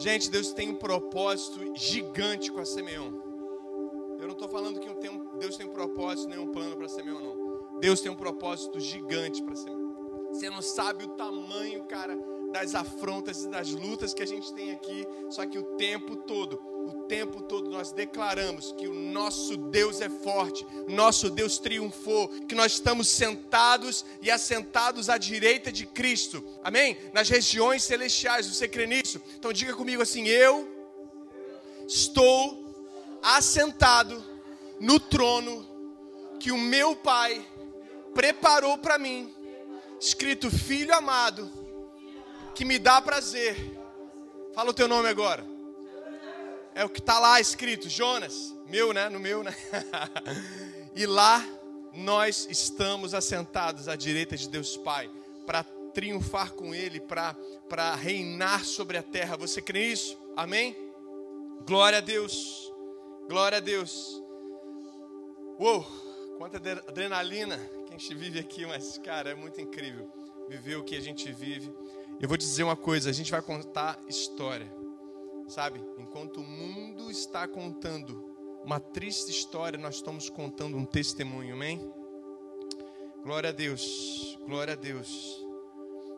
Gente, Deus tem um propósito gigante com a Simeão. Eu não estou falando que Deus tem um propósito, nem um plano para Simeão, não. Deus tem um propósito gigante para Simeão. Você não sabe o tamanho, cara, das afrontas e das lutas que a gente tem aqui, só que o tempo todo, o tempo todo nós declaramos que o nosso Deus é forte, nosso Deus triunfou, que nós estamos sentados e assentados à direita de Cristo, amém? Nas regiões celestiais, você crê nisso? Então diga comigo assim: eu estou assentado no trono que o meu Pai preparou para mim, escrito Filho amado que me dá prazer. Fala o teu nome agora. É o que está lá escrito, Jonas. Meu, né? No meu, né? e lá nós estamos assentados à direita de Deus Pai para triunfar com Ele, para reinar sobre a terra. Você crê nisso? Amém? Glória a Deus. Glória a Deus. Uou, quanta adrenalina que a gente vive aqui, mas, cara, é muito incrível viver o que a gente vive. Eu vou dizer uma coisa: a gente vai contar história, sabe? Enquanto o mundo está contando uma triste história, nós estamos contando um testemunho, amém? Glória a Deus, glória a Deus,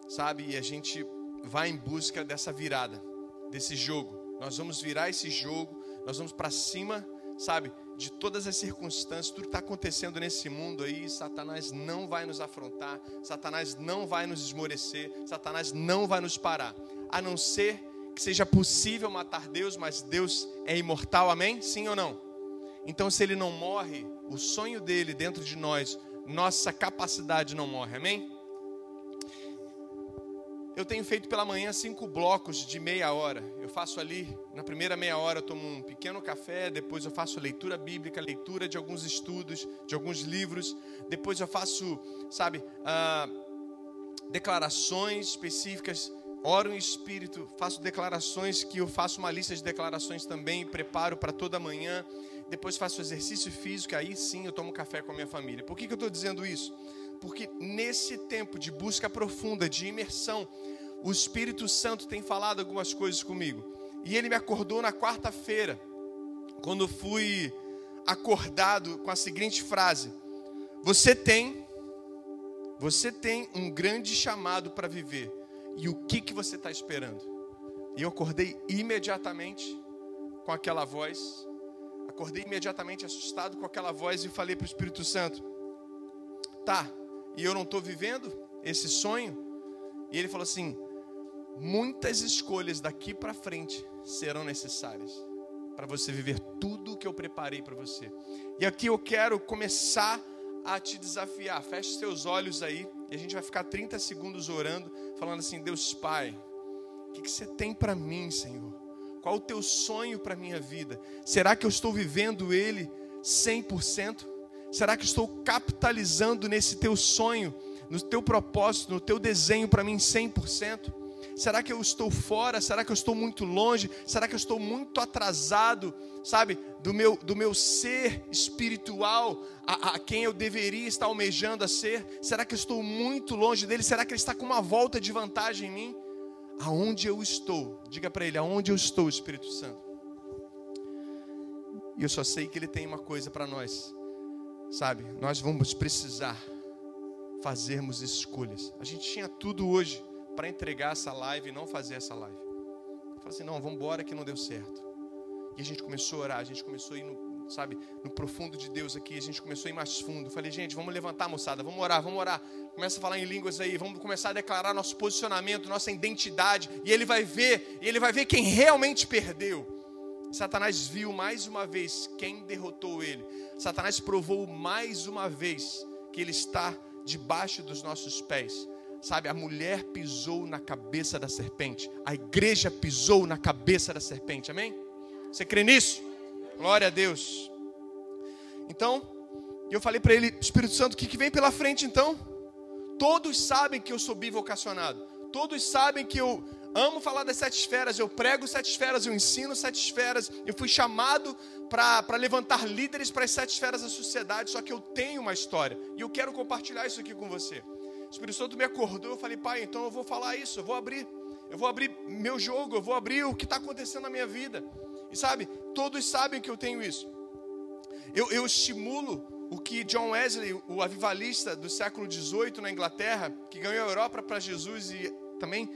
sabe? E a gente vai em busca dessa virada, desse jogo. Nós vamos virar esse jogo, nós vamos para cima, sabe? de todas as circunstâncias, tudo que está acontecendo nesse mundo aí, Satanás não vai nos afrontar, Satanás não vai nos esmorecer, Satanás não vai nos parar, a não ser que seja possível matar Deus, mas Deus é imortal, amém? Sim ou não? Então, se ele não morre, o sonho dele dentro de nós, nossa capacidade não morre, amém? Eu tenho feito pela manhã cinco blocos de meia hora. Eu faço ali, na primeira meia hora eu tomo um pequeno café, depois eu faço leitura bíblica, leitura de alguns estudos, de alguns livros. Depois eu faço, sabe, ah, declarações específicas, oro em espírito, faço declarações que eu faço uma lista de declarações também, preparo para toda manhã. Depois faço exercício físico, aí sim eu tomo café com a minha família. Por que, que eu estou dizendo isso? Porque nesse tempo de busca profunda, de imersão, o Espírito Santo tem falado algumas coisas comigo. E ele me acordou na quarta-feira, quando fui acordado com a seguinte frase: Você tem, você tem um grande chamado para viver. E o que que você está esperando? E eu acordei imediatamente com aquela voz. Acordei imediatamente assustado com aquela voz e falei para o Espírito Santo: Tá, e eu não estou vivendo esse sonho? E ele falou assim: muitas escolhas daqui para frente serão necessárias para você viver tudo o que eu preparei para você. E aqui eu quero começar a te desafiar. Feche seus olhos aí e a gente vai ficar 30 segundos orando, falando assim: Deus Pai, o que, que você tem para mim, Senhor? Qual o teu sonho para minha vida? Será que eu estou vivendo ele 100%? Será que estou capitalizando nesse teu sonho, no teu propósito, no teu desenho para mim 100%? Será que eu estou fora? Será que eu estou muito longe? Será que eu estou muito atrasado, sabe, do meu, do meu ser espiritual, a, a quem eu deveria estar almejando a ser? Será que eu estou muito longe dele? Será que ele está com uma volta de vantagem em mim? Aonde eu estou? Diga para ele, aonde eu estou, Espírito Santo? E eu só sei que ele tem uma coisa para nós Sabe, nós vamos precisar fazermos escolhas. A gente tinha tudo hoje para entregar essa live e não fazer essa live. Eu falei assim, não, vamos embora que não deu certo. E a gente começou a orar, a gente começou a ir no, sabe, no profundo de Deus aqui, a gente começou a ir mais fundo. Eu falei, gente, vamos levantar, moçada, vamos orar, vamos orar. Começa a falar em línguas aí, vamos começar a declarar nosso posicionamento, nossa identidade, e ele vai ver, e ele vai ver quem realmente perdeu. Satanás viu mais uma vez quem derrotou ele. Satanás provou mais uma vez que ele está debaixo dos nossos pés. Sabe, a mulher pisou na cabeça da serpente, a igreja pisou na cabeça da serpente, amém? Você crê nisso? Glória a Deus. Então, eu falei para ele, Espírito Santo, o que, que vem pela frente então? Todos sabem que eu sou bivocacionado, todos sabem que eu amo falar das sete esferas, eu prego sete esferas, eu ensino sete esferas, eu fui chamado para levantar líderes para as sete esferas da sociedade, só que eu tenho uma história e eu quero compartilhar isso aqui com você. O Espírito Santo me acordou, eu falei, pai, então eu vou falar isso, eu vou abrir, eu vou abrir meu jogo, eu vou abrir o que está acontecendo na minha vida. E sabe, todos sabem que eu tenho isso. Eu, eu estimulo o que John Wesley, o avivalista do século XVIII na Inglaterra, que ganhou a Europa para Jesus e também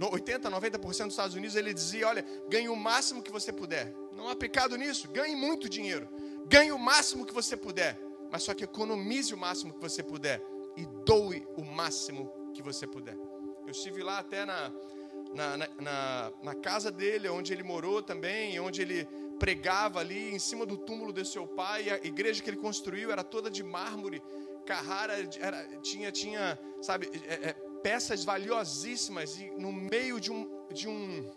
80, 90% dos Estados Unidos, ele dizia: olha, ganhe o máximo que você puder. Não há pecado nisso. Ganhe muito dinheiro. Ganhe o máximo que você puder. Mas só que economize o máximo que você puder. E doe o máximo que você puder. Eu estive lá até na, na, na, na, casa dele, onde ele morou também, onde ele pregava ali em cima do túmulo de seu pai. A igreja que ele construiu era toda de mármore. Carrara era, tinha, tinha, sabe, é, é, peças valiosíssimas e no meio de um, de um,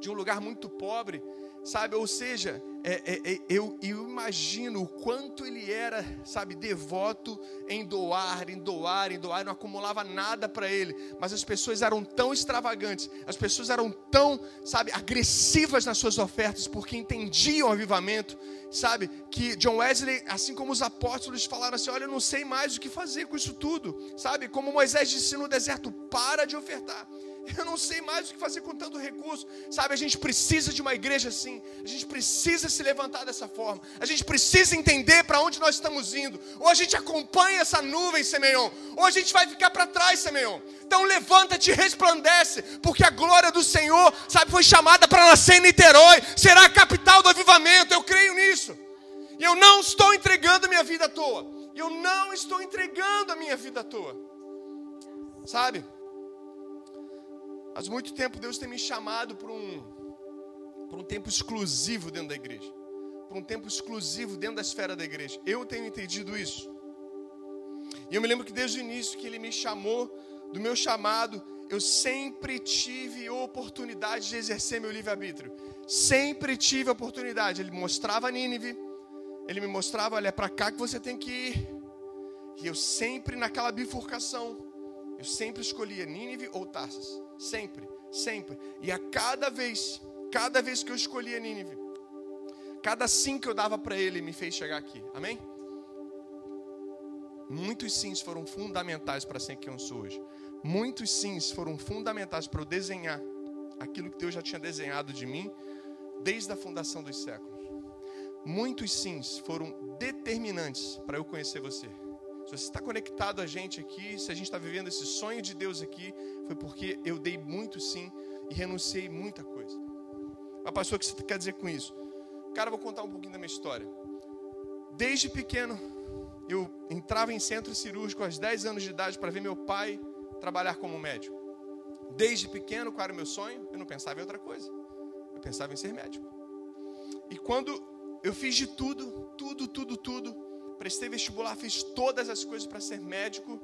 de um lugar muito pobre, sabe? Ou seja, é, é, é, eu, eu, imagino o quanto ele era, sabe, devoto em doar, em doar, em doar, não acumulava nada para ele, mas as pessoas eram tão extravagantes, as pessoas eram tão, sabe, agressivas nas suas ofertas, porque entendiam o avivamento, sabe, que John Wesley, assim como os apóstolos falaram assim: olha, eu não sei mais o que fazer com isso tudo, sabe, como Moisés disse no deserto: para de ofertar. Eu não sei mais o que fazer com tanto recurso. Sabe, a gente precisa de uma igreja assim. A gente precisa se levantar dessa forma. A gente precisa entender para onde nós estamos indo. Ou a gente acompanha essa nuvem, Semeion, ou a gente vai ficar para trás, Semeion. Então levanta-te e resplandece, porque a glória do Senhor, sabe, foi chamada para nascer em Niterói. Será a capital do avivamento. Eu creio nisso. E eu não estou entregando minha vida à toa. Eu não estou entregando a minha vida à toa. Sabe? Há muito tempo Deus tem me chamado para um, para um tempo exclusivo dentro da igreja. Para um tempo exclusivo dentro da esfera da igreja. Eu tenho entendido isso. E eu me lembro que desde o início que Ele me chamou, do meu chamado, eu sempre tive oportunidade de exercer meu livre-arbítrio. Sempre tive oportunidade. Ele mostrava Nínive, ele me mostrava: olha, é para cá que você tem que ir. E eu sempre, naquela bifurcação, eu sempre escolhia Nínive ou Tarsas. Sempre, sempre. E a cada vez, cada vez que eu escolhia Nínive, cada sim que eu dava para ele me fez chegar aqui. Amém? Muitos sims foram fundamentais para ser quem eu sou hoje. Muitos sims foram fundamentais para eu desenhar aquilo que Deus já tinha desenhado de mim desde a fundação dos séculos. Muitos sims foram determinantes para eu conhecer você. Se você está conectado a gente aqui, se a gente está vivendo esse sonho de Deus aqui, foi porque eu dei muito sim e renunciei muita coisa. Mas, pastor, o que você quer dizer com isso? Cara, eu vou contar um pouquinho da minha história. Desde pequeno, eu entrava em centro cirúrgico aos 10 anos de idade para ver meu pai trabalhar como médico. Desde pequeno, qual era o meu sonho? Eu não pensava em outra coisa. Eu pensava em ser médico. E quando eu fiz de tudo, tudo, tudo, tudo, prestei vestibular, fiz todas as coisas para ser médico.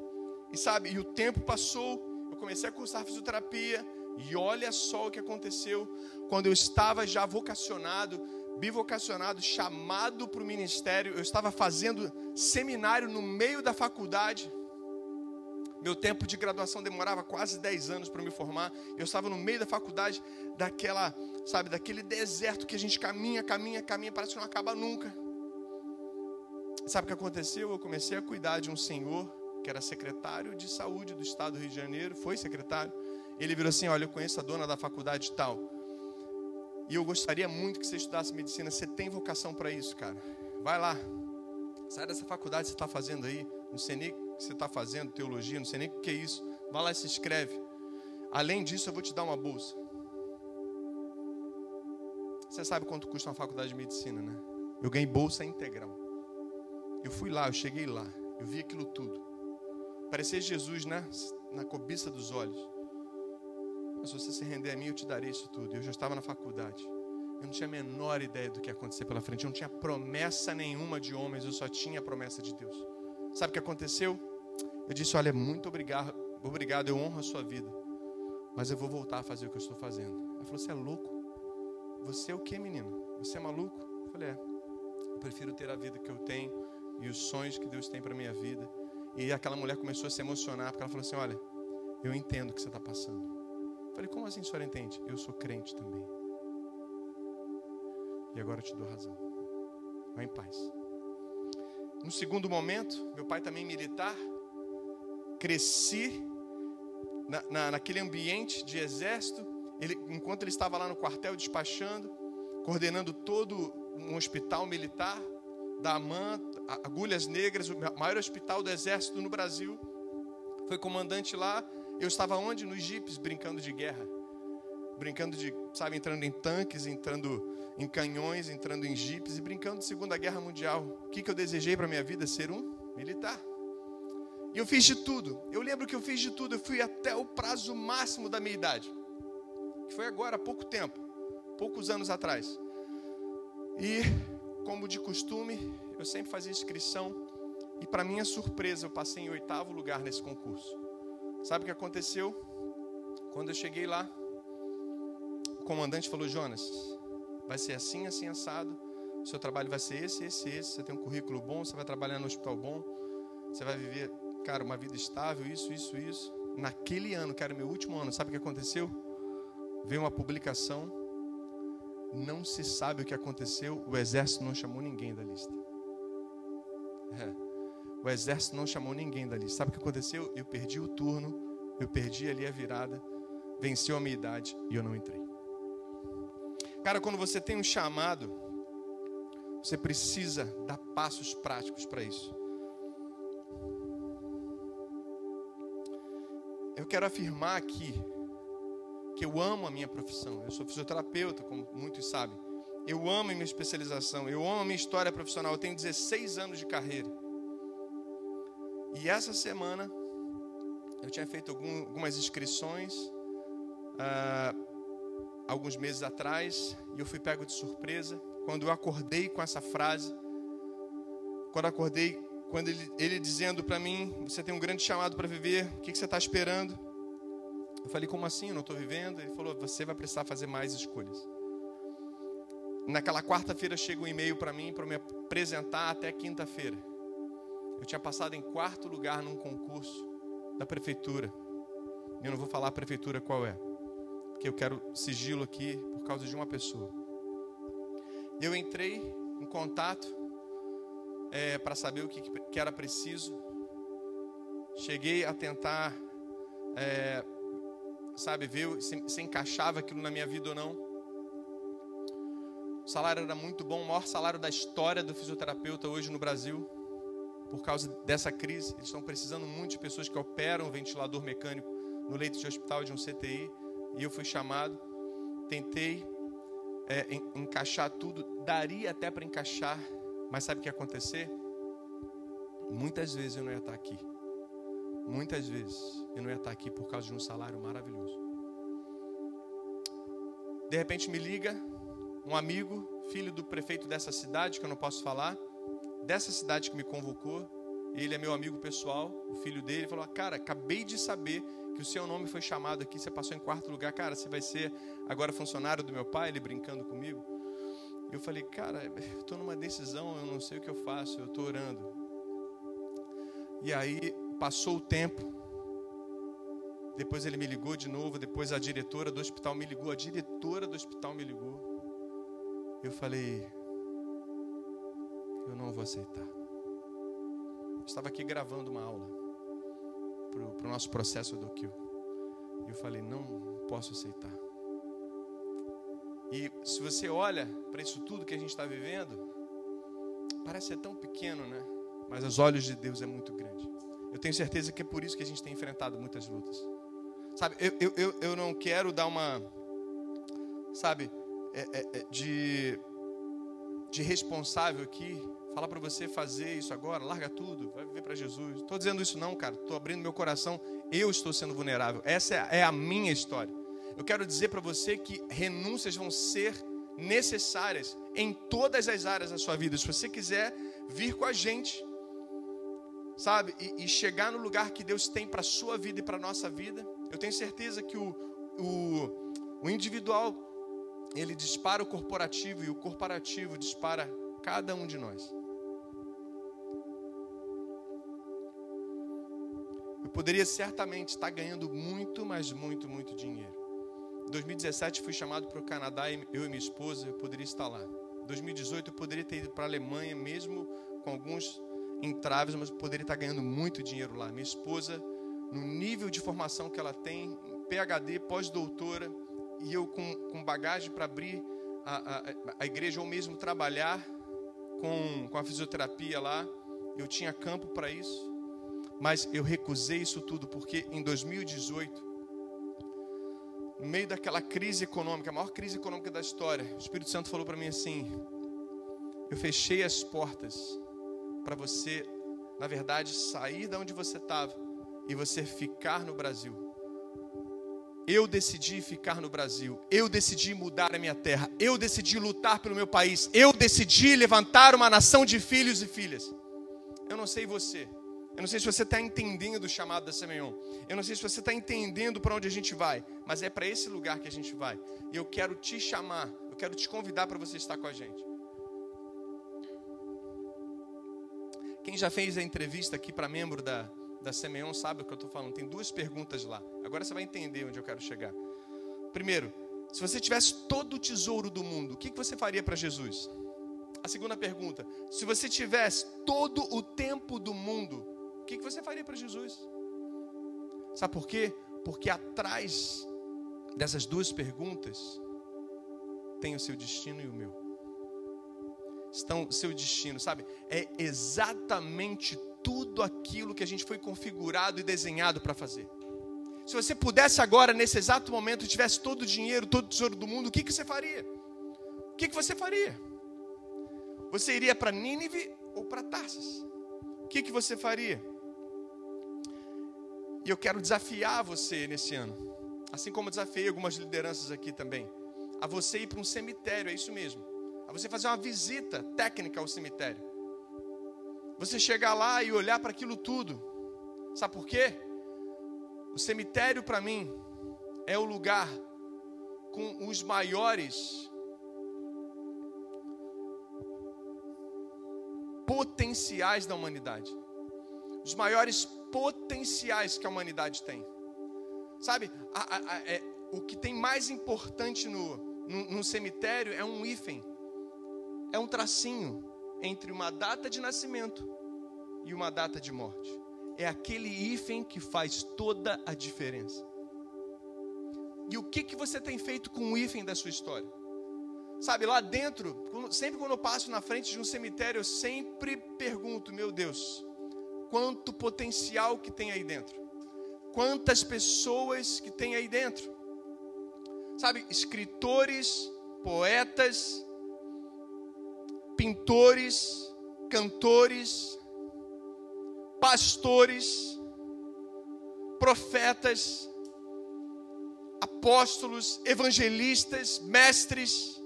E sabe, e o tempo passou, eu comecei a cursar fisioterapia. E olha só o que aconteceu quando eu estava já vocacionado, bivocacionado, chamado para o ministério. Eu estava fazendo seminário no meio da faculdade. Meu tempo de graduação demorava quase 10 anos para me formar. Eu estava no meio da faculdade, daquela, sabe, daquele deserto que a gente caminha, caminha, caminha, parece que não acaba nunca. Sabe o que aconteceu? Eu comecei a cuidar de um senhor que era secretário de saúde do estado do Rio de Janeiro, foi secretário. Ele virou assim: Olha, eu conheço a dona da faculdade tal. E eu gostaria muito que você estudasse medicina. Você tem vocação para isso, cara. Vai lá. Sai dessa faculdade que você está fazendo aí. Não sei nem o que você está fazendo, teologia, não sei nem o que é isso. Vai lá e se inscreve. Além disso, eu vou te dar uma bolsa. Você sabe quanto custa uma faculdade de medicina, né? Eu ganhei bolsa integral. Eu fui lá, eu cheguei lá, eu vi aquilo tudo. Parecia Jesus, né? Na cobiça dos olhos. Mas se você se render a mim, eu te darei isso tudo. Eu já estava na faculdade. Eu não tinha a menor ideia do que ia acontecer pela frente. Eu não tinha promessa nenhuma de homens, eu só tinha a promessa de Deus. Sabe o que aconteceu? Eu disse: Olha, muito obrigado, obrigado, eu honro a sua vida. Mas eu vou voltar a fazer o que eu estou fazendo. Ela falou: Você é louco? Você é o que, menino? Você é maluco? Eu falei: É. Eu prefiro ter a vida que eu tenho e os sonhos que Deus tem para minha vida. E aquela mulher começou a se emocionar, porque ela falou assim: Olha, eu entendo o que você está passando. Eu falei: Como assim, senhora entende? Eu sou crente também. E agora eu te dou razão. Vá em paz. No segundo momento, meu pai também militar, cresci na, na, naquele ambiente de exército, ele, enquanto ele estava lá no quartel despachando, coordenando todo um hospital militar da AMAN, Agulhas Negras, o maior hospital do exército no Brasil. Foi comandante lá. Eu estava onde? Nos jipes, brincando de guerra. Brincando de, sabe, entrando em tanques, entrando em canhões, entrando em jipes e brincando de Segunda Guerra Mundial. O que, que eu desejei para minha vida? Ser um militar. E eu fiz de tudo. Eu lembro que eu fiz de tudo. Eu fui até o prazo máximo da minha idade. Que foi agora, há pouco tempo. Poucos anos atrás. E, como de costume, eu sempre fazia inscrição. E, para minha surpresa, eu passei em oitavo lugar nesse concurso. Sabe o que aconteceu? Quando eu cheguei lá, o comandante falou: Jonas, vai ser assim, assim, assado. Seu trabalho vai ser esse, esse, esse. Você tem um currículo bom, você vai trabalhar no hospital bom. Você vai viver cara, uma vida estável, isso, isso, isso. Naquele ano, que era o meu último ano, sabe o que aconteceu? Veio uma publicação, não se sabe o que aconteceu, o exército não chamou ninguém da lista. É. O exército não chamou ninguém da lista. Sabe o que aconteceu? Eu perdi o turno, eu perdi ali a virada, venceu a minha idade e eu não entrei. Cara, quando você tem um chamado, você precisa dar passos práticos para isso. eu quero afirmar aqui que eu amo a minha profissão. Eu sou fisioterapeuta, como muitos sabem. Eu amo a minha especialização, eu amo a minha história profissional. Eu tenho 16 anos de carreira. E essa semana eu tinha feito algum, algumas inscrições, ah, alguns meses atrás, e eu fui pego de surpresa quando eu acordei com essa frase. Quando acordei quando ele, ele dizendo para mim: Você tem um grande chamado para viver, o que, que você está esperando? Eu falei: Como assim? Eu não estou vivendo? Ele falou: Você vai precisar fazer mais escolhas. Naquela quarta-feira chega um e-mail para mim para me apresentar até quinta-feira. Eu tinha passado em quarto lugar num concurso da prefeitura. Eu não vou falar a prefeitura qual é, porque eu quero sigilo aqui por causa de uma pessoa. Eu entrei em contato é, para saber o que, que, era preciso. Cheguei a tentar, é, sabe, ver se, se encaixava aquilo na minha vida ou não. O salário era muito bom, o maior salário da história do fisioterapeuta hoje no Brasil. Por causa dessa crise, eles estão precisando muito de pessoas que operam ventilador mecânico no leito de hospital de um CTI. E eu fui chamado, tentei é, encaixar tudo, daria até para encaixar mas sabe o que ia acontecer? Muitas vezes eu não ia estar aqui. Muitas vezes eu não ia estar aqui por causa de um salário maravilhoso. De repente me liga um amigo, filho do prefeito dessa cidade, que eu não posso falar, dessa cidade que me convocou. Ele é meu amigo pessoal, o filho dele falou: Cara, acabei de saber que o seu nome foi chamado aqui, você passou em quarto lugar. Cara, você vai ser agora funcionário do meu pai, ele brincando comigo. Eu falei, cara, estou numa decisão, eu não sei o que eu faço, eu estou orando. E aí passou o tempo. Depois ele me ligou de novo, depois a diretora do hospital me ligou, a diretora do hospital me ligou. Eu falei, eu não vou aceitar. Eu estava aqui gravando uma aula para o nosso processo do Kill. Eu falei, não posso aceitar. E se você olha para isso tudo que a gente está vivendo, parece ser tão pequeno, né? Mas aos olhos de Deus é muito grande. Eu tenho certeza que é por isso que a gente tem enfrentado muitas lutas. Sabe, eu, eu, eu, não quero dar uma, sabe, é, é, é de, de responsável aqui, falar para você fazer isso agora, larga tudo, vai viver para Jesus. Estou dizendo isso não, cara, estou abrindo meu coração, eu estou sendo vulnerável. Essa é, é a minha história eu quero dizer para você que renúncias vão ser necessárias em todas as áreas da sua vida. Se você quiser vir com a gente, sabe, e, e chegar no lugar que Deus tem para a sua vida e para a nossa vida, eu tenho certeza que o, o, o individual ele dispara o corporativo e o corporativo dispara cada um de nós. Eu poderia certamente estar ganhando muito, mas muito, muito dinheiro. Em 2017 fui chamado para o Canadá, eu e minha esposa, eu poderia estar lá. Em 2018 eu poderia ter ido para a Alemanha, mesmo com alguns entraves, mas poderia estar ganhando muito dinheiro lá. Minha esposa no nível de formação que ela tem, PhD, pós-doutora, e eu com, com bagagem para abrir a, a, a, igreja ou mesmo trabalhar com, com a fisioterapia lá. Eu tinha campo para isso, mas eu recusei isso tudo porque em 2018, no meio daquela crise econômica, a maior crise econômica da história, o Espírito Santo falou para mim assim: eu fechei as portas para você, na verdade, sair da onde você estava e você ficar no Brasil. Eu decidi ficar no Brasil. Eu decidi mudar a minha terra. Eu decidi lutar pelo meu país. Eu decidi levantar uma nação de filhos e filhas. Eu não sei você. Eu não sei se você está entendendo o chamado da Semeion. Eu não sei se você está entendendo para onde a gente vai. Mas é para esse lugar que a gente vai. E eu quero te chamar. Eu quero te convidar para você estar com a gente. Quem já fez a entrevista aqui para membro da, da Semeon sabe o que eu estou falando. Tem duas perguntas lá. Agora você vai entender onde eu quero chegar. Primeiro, se você tivesse todo o tesouro do mundo, o que você faria para Jesus? A segunda pergunta, se você tivesse todo o tempo do mundo, o que você faria para Jesus? Sabe por quê? Porque atrás dessas duas perguntas tem o seu destino e o meu. Estão seu destino, sabe? É exatamente tudo aquilo que a gente foi configurado e desenhado para fazer. Se você pudesse agora, nesse exato momento, tivesse todo o dinheiro, todo o tesouro do mundo, o que, que você faria? O que, que você faria? Você iria para Nínive ou para Tarsis? O que, que você faria? E eu quero desafiar você nesse ano, assim como desafiei algumas lideranças aqui também, a você ir para um cemitério, é isso mesmo, a você fazer uma visita técnica ao cemitério. Você chegar lá e olhar para aquilo tudo. Sabe por quê? O cemitério para mim é o lugar com os maiores potenciais da humanidade. Os maiores potenciais que a humanidade tem. Sabe, a, a, a, é, o que tem mais importante no, no, no cemitério é um hífen, é um tracinho entre uma data de nascimento e uma data de morte. É aquele hífen que faz toda a diferença. E o que, que você tem feito com o hífen da sua história? Sabe, lá dentro, sempre quando eu passo na frente de um cemitério, eu sempre pergunto, meu Deus, quanto potencial que tem aí dentro? Quantas pessoas que tem aí dentro? Sabe, escritores, poetas, pintores, cantores, pastores, profetas, apóstolos, evangelistas, mestres,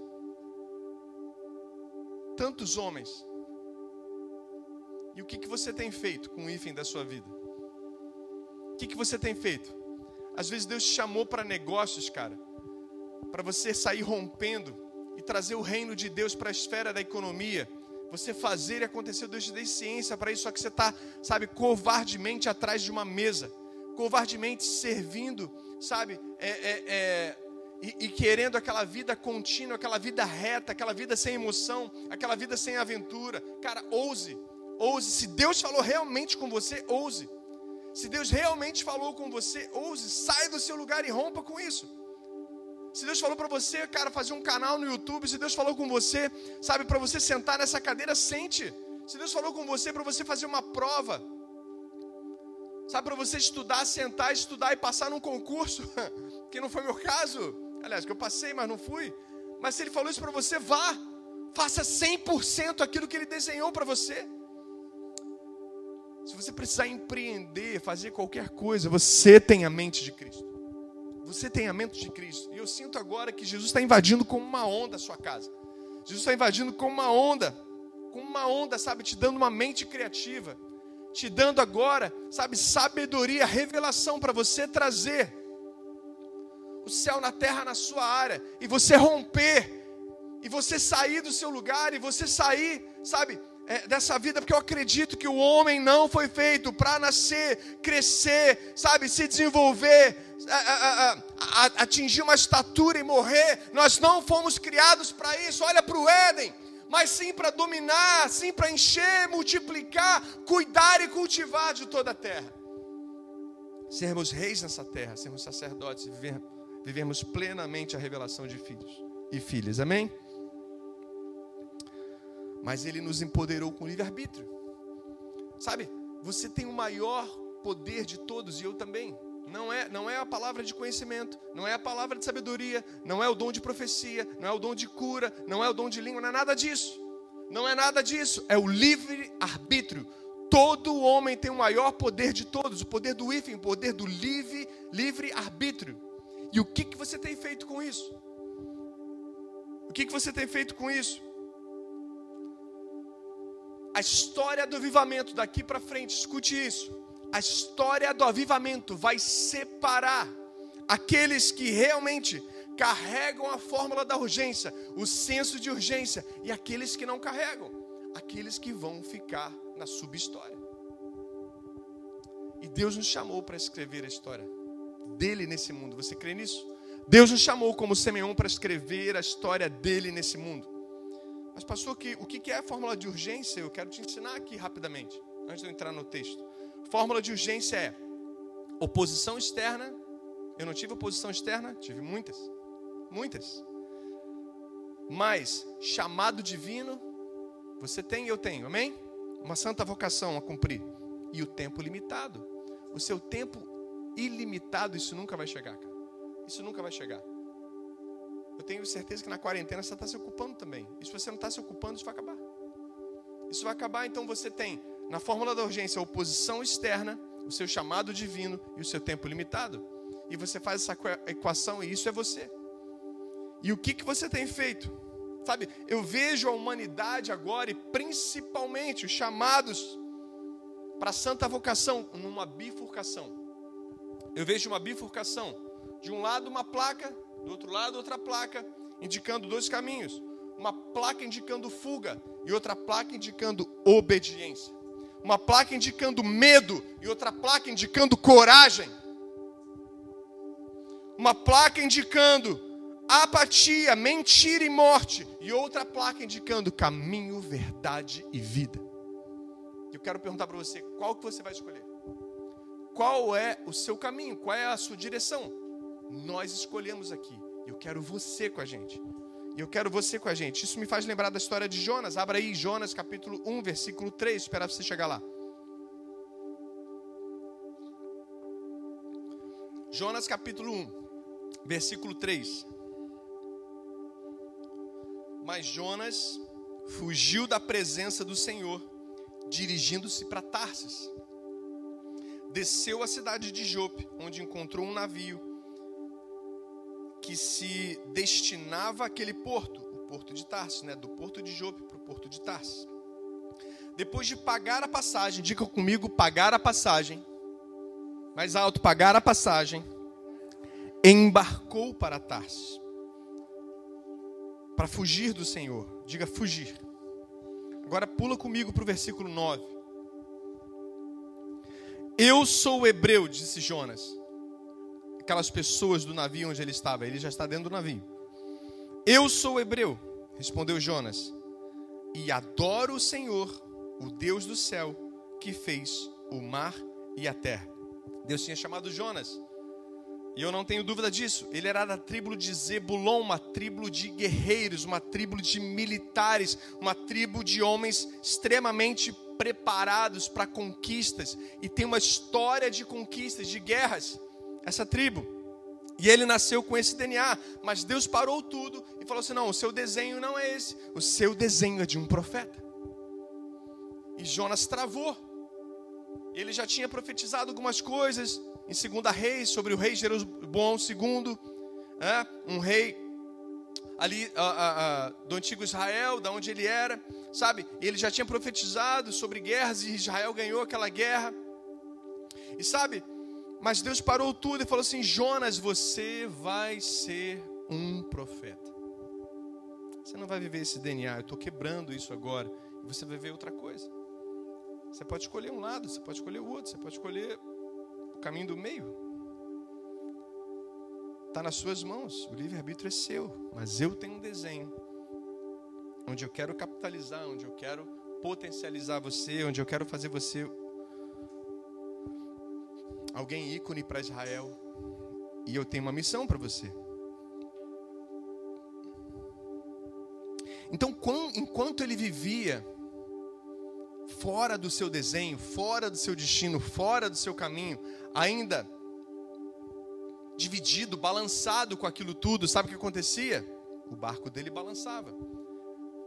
tantos homens. E o que, que você tem feito com o hífen da sua vida? O que, que você tem feito? Às vezes Deus te chamou para negócios, cara, para você sair rompendo e trazer o reino de Deus para a esfera da economia você fazer e acontecer. Deus te deu ciência para isso, só que você está, sabe, covardemente atrás de uma mesa, covardemente servindo, sabe, é, é, é, e, e querendo aquela vida contínua, aquela vida reta, aquela vida sem emoção, aquela vida sem aventura. Cara, ouse, ouse. Se Deus falou realmente com você, ouse. Se Deus realmente falou com você, ouse, saia do seu lugar e rompa com isso. Se Deus falou para você, cara, fazer um canal no YouTube, se Deus falou com você, sabe, para você sentar nessa cadeira, sente. Se Deus falou com você para você fazer uma prova, sabe, para você estudar, sentar, estudar e passar num concurso, que não foi meu caso, aliás, que eu passei, mas não fui. Mas se Ele falou isso para você, vá, faça 100% aquilo que Ele desenhou para você. Se você precisar empreender, fazer qualquer coisa, você tem a mente de Cristo. Você tem a mente de Cristo. E eu sinto agora que Jesus está invadindo como uma onda a sua casa. Jesus está invadindo como uma onda. Com uma onda, sabe? Te dando uma mente criativa. Te dando agora, sabe, sabedoria, revelação para você trazer o céu na terra na sua área. E você romper. E você sair do seu lugar. E você sair, sabe, é, dessa vida, porque eu acredito que o homem não foi feito para nascer, crescer, sabe, se desenvolver, a, a, a, atingir uma estatura e morrer. Nós não fomos criados para isso. Olha para o Éden, mas sim para dominar, sim para encher, multiplicar, cuidar e cultivar de toda a terra. sermos reis nessa terra, sermos sacerdotes, viver, vivermos plenamente a revelação de filhos e filhas. Amém? Mas Ele nos empoderou com livre-arbítrio. Sabe, você tem o maior poder de todos e eu também. Não é, não é a palavra de conhecimento, não é a palavra de sabedoria, não é o dom de profecia, não é o dom de cura, não é o dom de língua, não é nada disso. Não é nada disso, é o livre arbítrio. Todo homem tem o maior poder de todos, o poder do hífen, o poder do livre, livre arbítrio. E o que, que você tem feito com isso? O que, que você tem feito com isso? A história do avivamento daqui para frente, escute isso a história do avivamento vai separar aqueles que realmente carregam a fórmula da urgência, o senso de urgência, e aqueles que não carregam, aqueles que vão ficar na subhistória. E Deus nos chamou para escrever a história dele nesse mundo. Você crê nisso? Deus nos chamou como Simeão para escrever a história dele nesse mundo. Mas, pastor, o que é a fórmula de urgência? Eu quero te ensinar aqui rapidamente, antes de eu entrar no texto. Fórmula de urgência é oposição externa. Eu não tive oposição externa, tive muitas. Muitas. Mas chamado divino, você tem e eu tenho, amém? Uma santa vocação a cumprir. E o tempo limitado. O seu tempo ilimitado, isso nunca vai chegar, cara. Isso nunca vai chegar. Eu tenho certeza que na quarentena você está se ocupando também. E se você não está se ocupando, isso vai acabar. Isso vai acabar, então você tem na fórmula da urgência, a oposição externa, o seu chamado divino e o seu tempo limitado. E você faz essa equação e isso é você. E o que, que você tem feito? Sabe, eu vejo a humanidade agora e principalmente os chamados para a santa vocação numa bifurcação. Eu vejo uma bifurcação. De um lado uma placa, do outro lado outra placa, indicando dois caminhos. Uma placa indicando fuga e outra placa indicando obediência uma placa indicando medo e outra placa indicando coragem. Uma placa indicando apatia, mentira e morte, e outra placa indicando caminho, verdade e vida. Eu quero perguntar para você, qual que você vai escolher? Qual é o seu caminho? Qual é a sua direção? Nós escolhemos aqui. Eu quero você com a gente. Eu quero você com a gente. Isso me faz lembrar da história de Jonas. Abra aí Jonas capítulo 1, versículo 3. Esperar você chegar lá. Jonas capítulo 1, versículo 3. Mas Jonas fugiu da presença do Senhor, dirigindo-se para Tarsis. Desceu à cidade de Jope, onde encontrou um navio que se destinava àquele porto, o porto de Tarso, né? do porto de Jope para o porto de Tarso. Depois de pagar a passagem, diga comigo, pagar a passagem, mais alto, pagar a passagem, embarcou para Tarso, para fugir do Senhor, diga fugir. Agora pula comigo para o versículo 9. Eu sou hebreu, disse Jonas aquelas pessoas do navio onde ele estava. Ele já está dentro do navio. Eu sou hebreu, respondeu Jonas, e adoro o Senhor, o Deus do céu, que fez o mar e a terra. Deus tinha chamado Jonas, e eu não tenho dúvida disso. Ele era da tribo de Zebulon, uma tribo de guerreiros, uma tribo de militares, uma tribo de homens extremamente preparados para conquistas e tem uma história de conquistas, de guerras essa tribo. E ele nasceu com esse DNA, mas Deus parou tudo e falou assim: não, o seu desenho não é esse, o seu desenho é de um profeta. E Jonas travou. Ele já tinha profetizado algumas coisas em Segunda Reis sobre o rei Jeroboão II, né? um rei ali do antigo Israel, da onde ele era, sabe? Ele já tinha profetizado sobre guerras e Israel ganhou aquela guerra. E sabe, mas Deus parou tudo e falou assim: Jonas, você vai ser um profeta. Você não vai viver esse DNA, eu estou quebrando isso agora. Você vai ver outra coisa. Você pode escolher um lado, você pode escolher o outro, você pode escolher o caminho do meio. Está nas suas mãos, o livre-arbítrio é seu. Mas eu tenho um desenho onde eu quero capitalizar, onde eu quero potencializar você, onde eu quero fazer você alguém ícone para Israel. E eu tenho uma missão para você. Então, enquanto ele vivia fora do seu desenho, fora do seu destino, fora do seu caminho, ainda dividido, balançado com aquilo tudo, sabe o que acontecia? O barco dele balançava.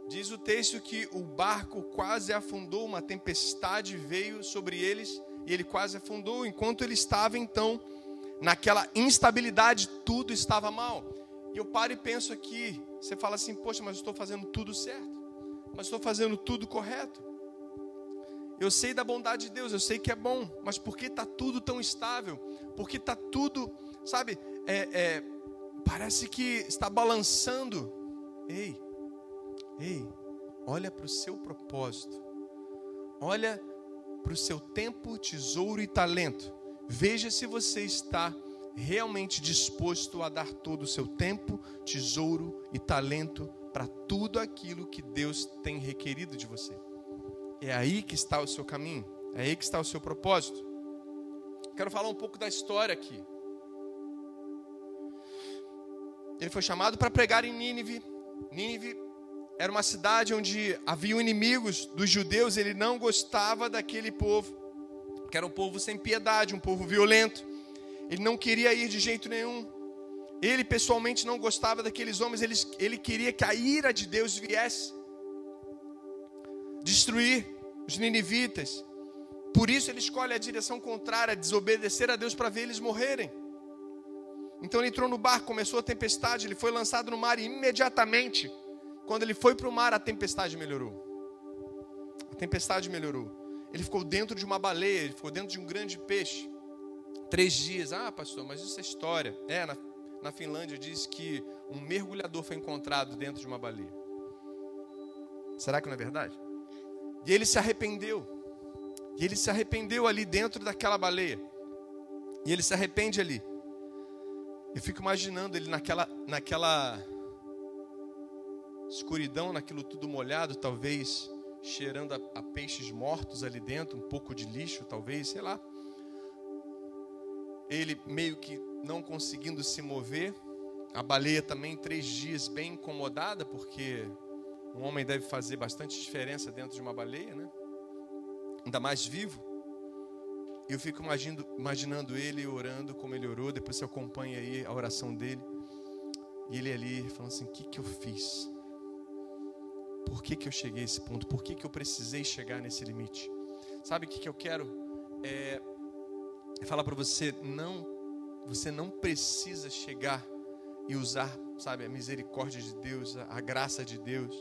Diz o texto que o barco quase afundou, uma tempestade veio sobre eles e ele quase afundou. Enquanto ele estava então naquela instabilidade, tudo estava mal. E eu paro e penso aqui, você fala assim: "Poxa, mas eu estou fazendo tudo certo. Mas estou fazendo tudo correto. Eu sei da bondade de Deus, eu sei que é bom, mas por que está tudo tão estável? Por que está tudo, sabe, é, é, parece que está balançando. Ei, ei, olha para o seu propósito, olha para o seu tempo, tesouro e talento. Veja se você está realmente disposto a dar todo o seu tempo, tesouro e talento para tudo aquilo que Deus tem requerido de você. É aí que está o seu caminho, é aí que está o seu propósito. Quero falar um pouco da história aqui. Ele foi chamado para pregar em Nínive. Nínive era uma cidade onde haviam inimigos dos judeus, ele não gostava daquele povo, que era um povo sem piedade, um povo violento. Ele não queria ir de jeito nenhum. Ele pessoalmente não gostava daqueles homens, ele, ele queria que a ira de Deus viesse destruir os ninivitas. Por isso ele escolhe a direção contrária, desobedecer a Deus para ver eles morrerem. Então ele entrou no barco, começou a tempestade, ele foi lançado no mar e imediatamente, quando ele foi para o mar, a tempestade melhorou. A tempestade melhorou. Ele ficou dentro de uma baleia, ele ficou dentro de um grande peixe. Três dias. Ah, pastor, mas isso é história. É, na, na Finlândia diz que um mergulhador foi encontrado dentro de uma baleia. Será que não é verdade? E ele se arrependeu. E ele se arrependeu ali dentro daquela baleia. E ele se arrepende ali. Eu fico imaginando ele naquela, naquela escuridão, naquilo tudo molhado, talvez cheirando a, a peixes mortos ali dentro, um pouco de lixo, talvez, sei lá. Ele meio que não conseguindo se mover. A baleia também três dias bem incomodada, porque um homem deve fazer bastante diferença dentro de uma baleia, né? Ainda mais vivo. Eu fico imaginando, imaginando ele orando como ele orou. Depois você acompanha aí a oração dele. E ele ali falando assim: O que, que eu fiz? Por que, que eu cheguei a esse ponto? Por que, que eu precisei chegar nesse limite? Sabe o que, que eu quero? É, é falar para você: não, você não precisa chegar e usar, sabe, a misericórdia de Deus, a, a graça de Deus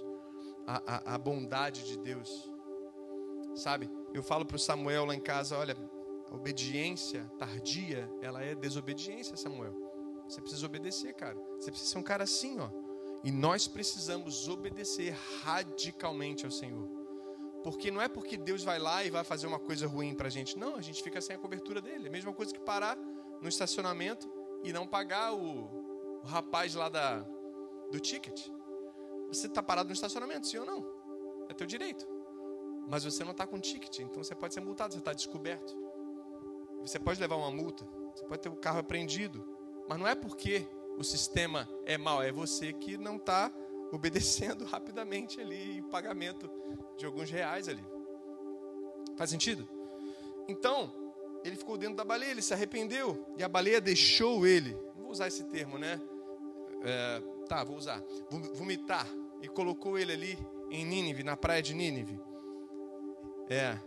a, a, a bondade de Deus. Sabe, eu falo para o Samuel lá em casa: olha, a obediência tardia, ela é desobediência, Samuel. Você precisa obedecer, cara. Você precisa ser um cara assim, ó. E nós precisamos obedecer radicalmente ao Senhor. Porque não é porque Deus vai lá e vai fazer uma coisa ruim para a gente. Não, a gente fica sem a cobertura dele. É a mesma coisa que parar no estacionamento e não pagar o, o rapaz lá da, do ticket. Você está parado no estacionamento, sim ou não? É teu direito. Mas você não está com ticket, então você pode ser multado, você está descoberto. Você pode levar uma multa, você pode ter o carro apreendido. Mas não é porque o sistema é mau, é você que não está obedecendo rapidamente ali o pagamento de alguns reais ali. Faz sentido? Então, ele ficou dentro da baleia, ele se arrependeu e a baleia deixou ele. Não vou usar esse termo, né? É, tá, vou usar. Vomitar. E colocou ele ali em Nínive, na praia de Nínive. É.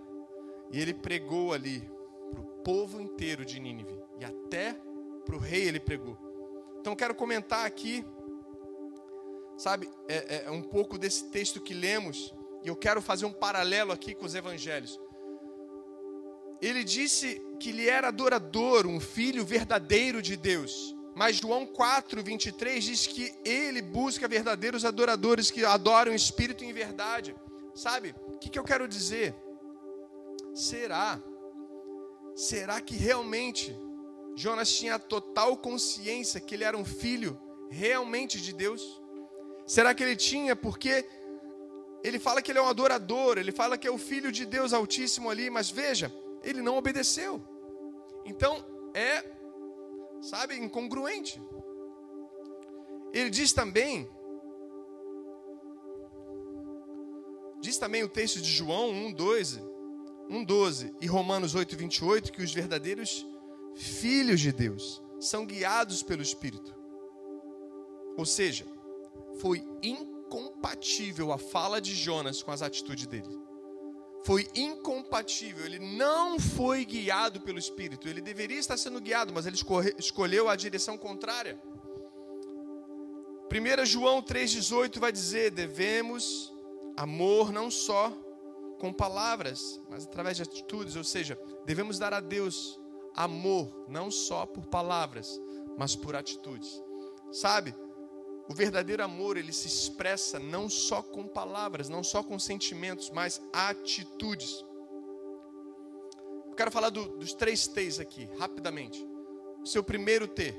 E ele pregou ali para o povo inteiro de Nínive. E até para o rei ele pregou. Então quero comentar aqui, sabe, é, é um pouco desse texto que lemos. E eu quero fazer um paralelo aqui com os evangelhos. Ele disse que ele era adorador, um filho verdadeiro de Deus. Mas João 4, 23 diz que ele busca verdadeiros adoradores que adoram o Espírito em verdade. Sabe? O que, que eu quero dizer? Será? Será que realmente Jonas tinha total consciência que ele era um filho realmente de Deus? Será que ele tinha? Porque ele fala que ele é um adorador, ele fala que é o filho de Deus Altíssimo ali, mas veja, ele não obedeceu. Então, é, sabe, incongruente. Ele diz também, diz também o texto de João 1,12, 1,12 e Romanos 8, 28, que os verdadeiros filhos de Deus são guiados pelo Espírito. Ou seja, foi incompatível a fala de Jonas com as atitudes dele. Foi incompatível, ele não foi guiado pelo Espírito. Ele deveria estar sendo guiado, mas ele escolheu a direção contrária. 1 João 3,18 vai dizer: devemos amor não só com palavras, mas através de atitudes, ou seja, devemos dar a Deus amor não só por palavras, mas por atitudes. Sabe? O verdadeiro amor, ele se expressa não só com palavras, não só com sentimentos, mas atitudes. Eu quero falar do, dos três T's aqui, rapidamente. O seu primeiro T,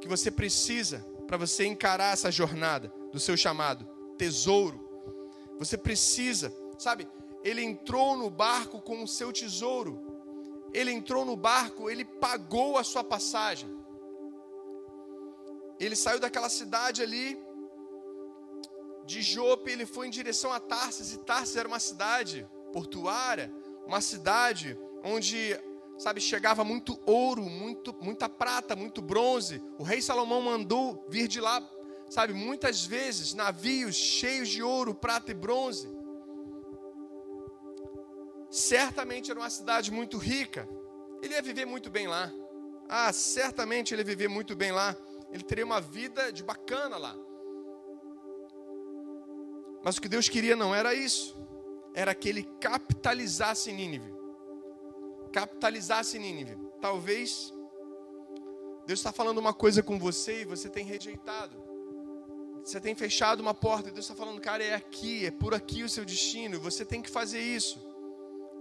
que você precisa para você encarar essa jornada do seu chamado, tesouro. Você precisa, sabe? Ele entrou no barco com o seu tesouro. Ele entrou no barco, ele pagou a sua passagem. Ele saiu daquela cidade ali de Jope, ele foi em direção a Tarsis, e Tarsis era uma cidade portuária, uma cidade onde, sabe, chegava muito ouro, muito, muita prata, muito bronze. O rei Salomão mandou vir de lá, sabe, muitas vezes navios cheios de ouro, prata e bronze. Certamente era uma cidade muito rica. Ele ia viver muito bem lá. Ah, certamente ele ia viver muito bem lá ele teria uma vida de bacana lá. Mas o que Deus queria não era isso. Era que ele capitalizasse Nínive. Capitalizasse Nínive. Talvez Deus está falando uma coisa com você e você tem rejeitado. Você tem fechado uma porta e Deus está falando, cara, é aqui, é por aqui o seu destino. Você tem que fazer isso.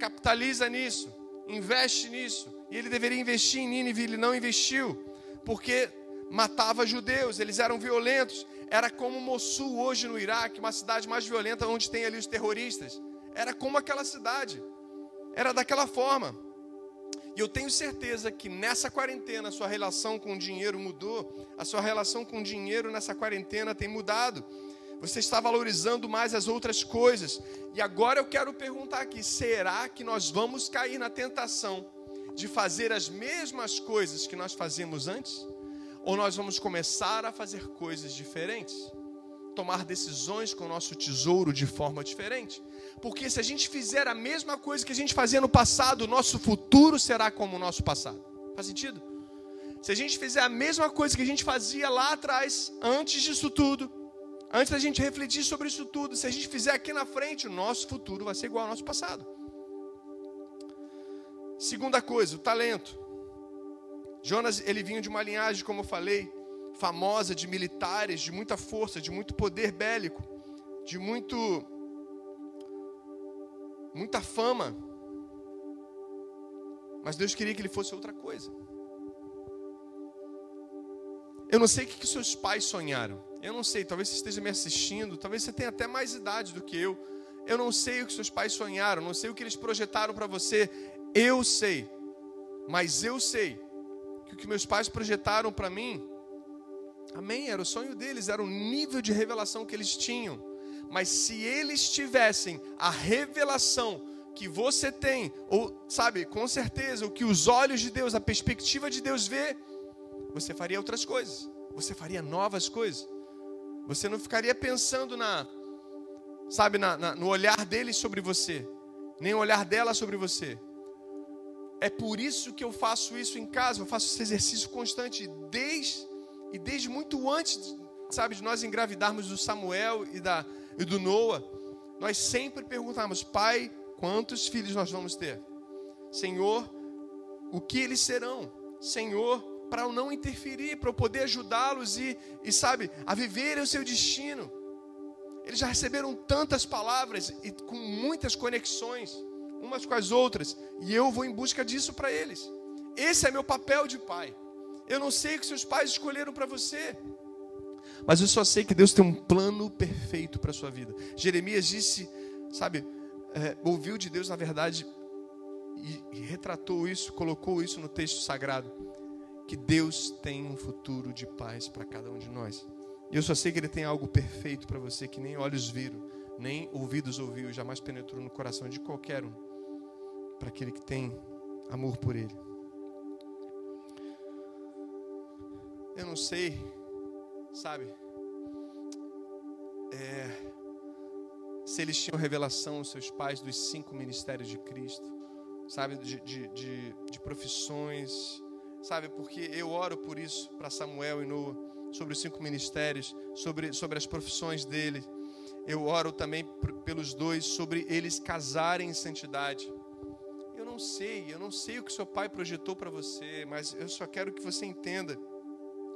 Capitaliza nisso. Investe nisso. E ele deveria investir em Nínive, ele não investiu. Porque matava judeus, eles eram violentos. Era como Mossul hoje no Iraque, uma cidade mais violenta onde tem ali os terroristas. Era como aquela cidade. Era daquela forma. E eu tenho certeza que nessa quarentena a sua relação com o dinheiro mudou. A sua relação com o dinheiro nessa quarentena tem mudado. Você está valorizando mais as outras coisas. E agora eu quero perguntar aqui: será que nós vamos cair na tentação de fazer as mesmas coisas que nós fazíamos antes? Ou nós vamos começar a fazer coisas diferentes? Tomar decisões com o nosso tesouro de forma diferente? Porque se a gente fizer a mesma coisa que a gente fazia no passado, o nosso futuro será como o nosso passado. Faz sentido? Se a gente fizer a mesma coisa que a gente fazia lá atrás, antes disso tudo, antes da gente refletir sobre isso tudo, se a gente fizer aqui na frente, o nosso futuro vai ser igual ao nosso passado. Segunda coisa, o talento. Jonas, ele vinha de uma linhagem, como eu falei, famosa de militares, de muita força, de muito poder bélico, de muito muita fama. Mas Deus queria que ele fosse outra coisa. Eu não sei o que, que seus pais sonharam. Eu não sei, talvez você esteja me assistindo, talvez você tenha até mais idade do que eu. Eu não sei o que seus pais sonharam, não sei o que eles projetaram para você. Eu sei, mas eu sei que o que meus pais projetaram para mim, amém, era o sonho deles, era o nível de revelação que eles tinham. Mas se eles tivessem a revelação que você tem, ou sabe, com certeza, o que os olhos de Deus, a perspectiva de Deus vê, você faria outras coisas, você faria novas coisas. Você não ficaria pensando na, sabe, na, na, no olhar deles sobre você, nem o olhar dela sobre você. É por isso que eu faço isso em casa, eu faço esse exercício constante desde e desde muito antes, sabe, de nós engravidarmos do Samuel e da e do Noah. Nós sempre perguntamos: "Pai, quantos filhos nós vamos ter? Senhor, o que eles serão? Senhor, para eu não interferir, para eu poder ajudá-los e, e sabe, a viverem o seu destino. Eles já receberam tantas palavras e com muitas conexões umas com as outras, e eu vou em busca disso para eles. Esse é meu papel de pai. Eu não sei o que seus pais escolheram para você, mas eu só sei que Deus tem um plano perfeito para a sua vida. Jeremias disse, sabe, é, ouviu de Deus, na verdade, e retratou isso, colocou isso no texto sagrado, que Deus tem um futuro de paz para cada um de nós. Eu só sei que Ele tem algo perfeito para você que nem olhos viram, nem ouvidos ouviu, jamais penetrou no coração de qualquer um, para aquele que tem amor por Ele. Eu não sei, sabe, é, se eles tinham revelação, seus pais, dos cinco ministérios de Cristo, sabe, de, de, de, de profissões, sabe, porque eu oro por isso para Samuel e Noah, sobre os cinco ministérios, sobre, sobre as profissões dele. Eu oro também pelos dois, sobre eles casarem em santidade. Eu não sei, eu não sei o que seu pai projetou para você, mas eu só quero que você entenda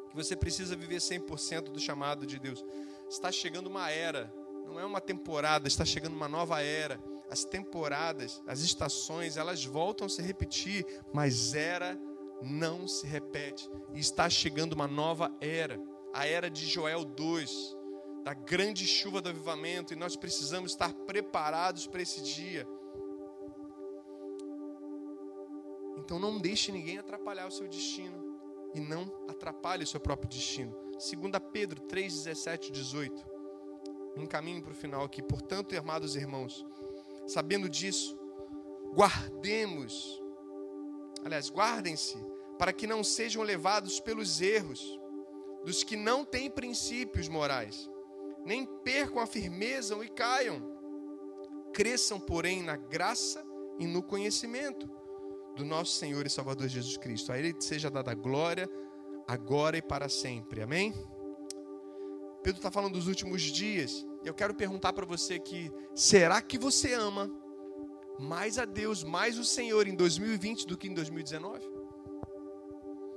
que você precisa viver 100% do chamado de Deus. Está chegando uma era não é uma temporada, está chegando uma nova era. As temporadas, as estações, elas voltam a se repetir, mas era não se repete. E está chegando uma nova era, a era de Joel 2, da grande chuva do avivamento, e nós precisamos estar preparados para esse dia. Então não deixe ninguém atrapalhar o seu destino e não atrapalhe o seu próprio destino. 2 Pedro 3, 17 18 um caminho para o final aqui. Portanto, amados irmãos, sabendo disso, guardemos, aliás, guardem-se, para que não sejam levados pelos erros dos que não têm princípios morais, nem percam a firmeza e caiam. Cresçam, porém, na graça e no conhecimento do nosso Senhor e Salvador Jesus Cristo. A Ele seja dada glória, agora e para sempre. Amém? Pedro está falando dos últimos dias. Eu quero perguntar para você aqui: será que você ama mais a Deus, mais o Senhor em 2020 do que em 2019?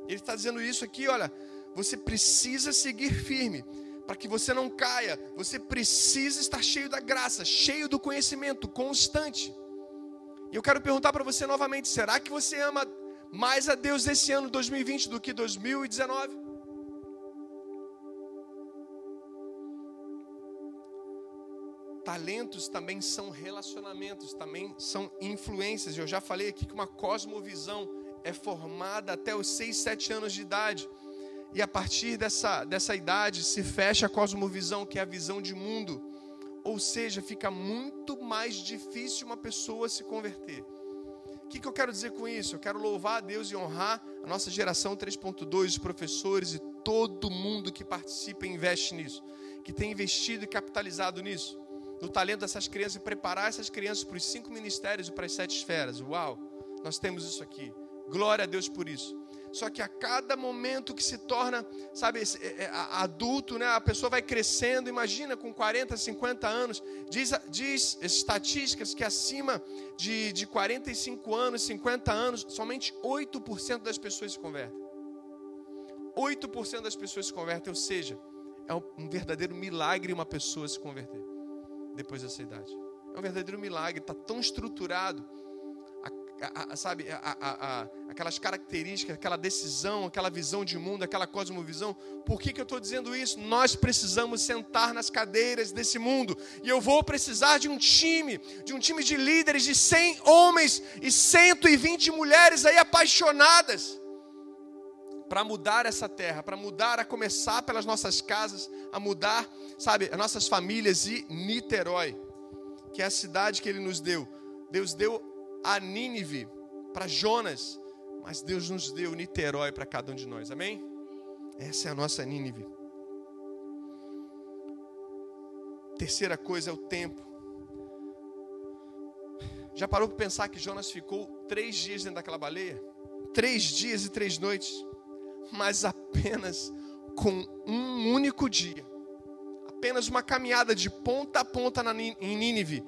Ele está dizendo isso aqui, olha, você precisa seguir firme para que você não caia. Você precisa estar cheio da graça, cheio do conhecimento, constante. E eu quero perguntar para você novamente: será que você ama mais a Deus esse ano 2020 do que 2019? Talentos também são relacionamentos, também são influências. Eu já falei aqui que uma cosmovisão é formada até os 6, 7 anos de idade. E a partir dessa, dessa idade se fecha a cosmovisão, que é a visão de mundo. Ou seja, fica muito mais difícil uma pessoa se converter. O que, que eu quero dizer com isso? Eu quero louvar a Deus e honrar a nossa geração 3.2, os professores e todo mundo que participa e investe nisso, que tem investido e capitalizado nisso no talento dessas crianças e preparar essas crianças para os cinco ministérios e para as sete esferas. Uau, nós temos isso aqui. Glória a Deus por isso. Só que a cada momento que se torna, sabe, é, é, adulto, né, a pessoa vai crescendo. Imagina com 40, 50 anos. Diz, diz estatísticas que acima de, de 45 anos, 50 anos, somente 8% das pessoas se convertem. 8% das pessoas se convertem, ou seja, é um verdadeiro milagre uma pessoa se converter depois dessa idade. É um verdadeiro milagre, está tão estruturado, a, a, sabe, a, aquelas características, aquela decisão, aquela visão de mundo, aquela cosmovisão. Por que, que eu estou dizendo isso? Nós precisamos sentar nas cadeiras desse mundo, e eu vou precisar de um time, de um time de líderes, de 100 homens e 120 mulheres aí apaixonadas para mudar essa terra, para mudar, a começar pelas nossas casas, a mudar, sabe, as nossas famílias e Niterói, que é a cidade que Ele nos deu. Deus deu a Nínive para Jonas, mas Deus nos deu Niterói para cada um de nós, amém? Essa é a nossa Nínive. Terceira coisa é o tempo. Já parou para pensar que Jonas ficou três dias dentro daquela baleia? Três dias e três noites mas apenas com um único dia, apenas uma caminhada de ponta a ponta em Nínive,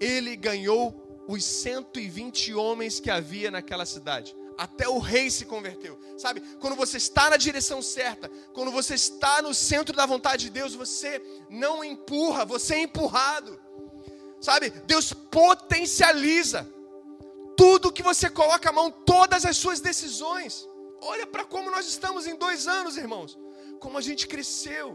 ele ganhou os 120 homens que havia naquela cidade. Até o rei se converteu. Sabe, quando você está na direção certa, quando você está no centro da vontade de Deus, você não empurra, você é empurrado. Sabe, Deus potencializa tudo que você coloca a mão, todas as suas decisões. Olha para como nós estamos em dois anos, irmãos. Como a gente cresceu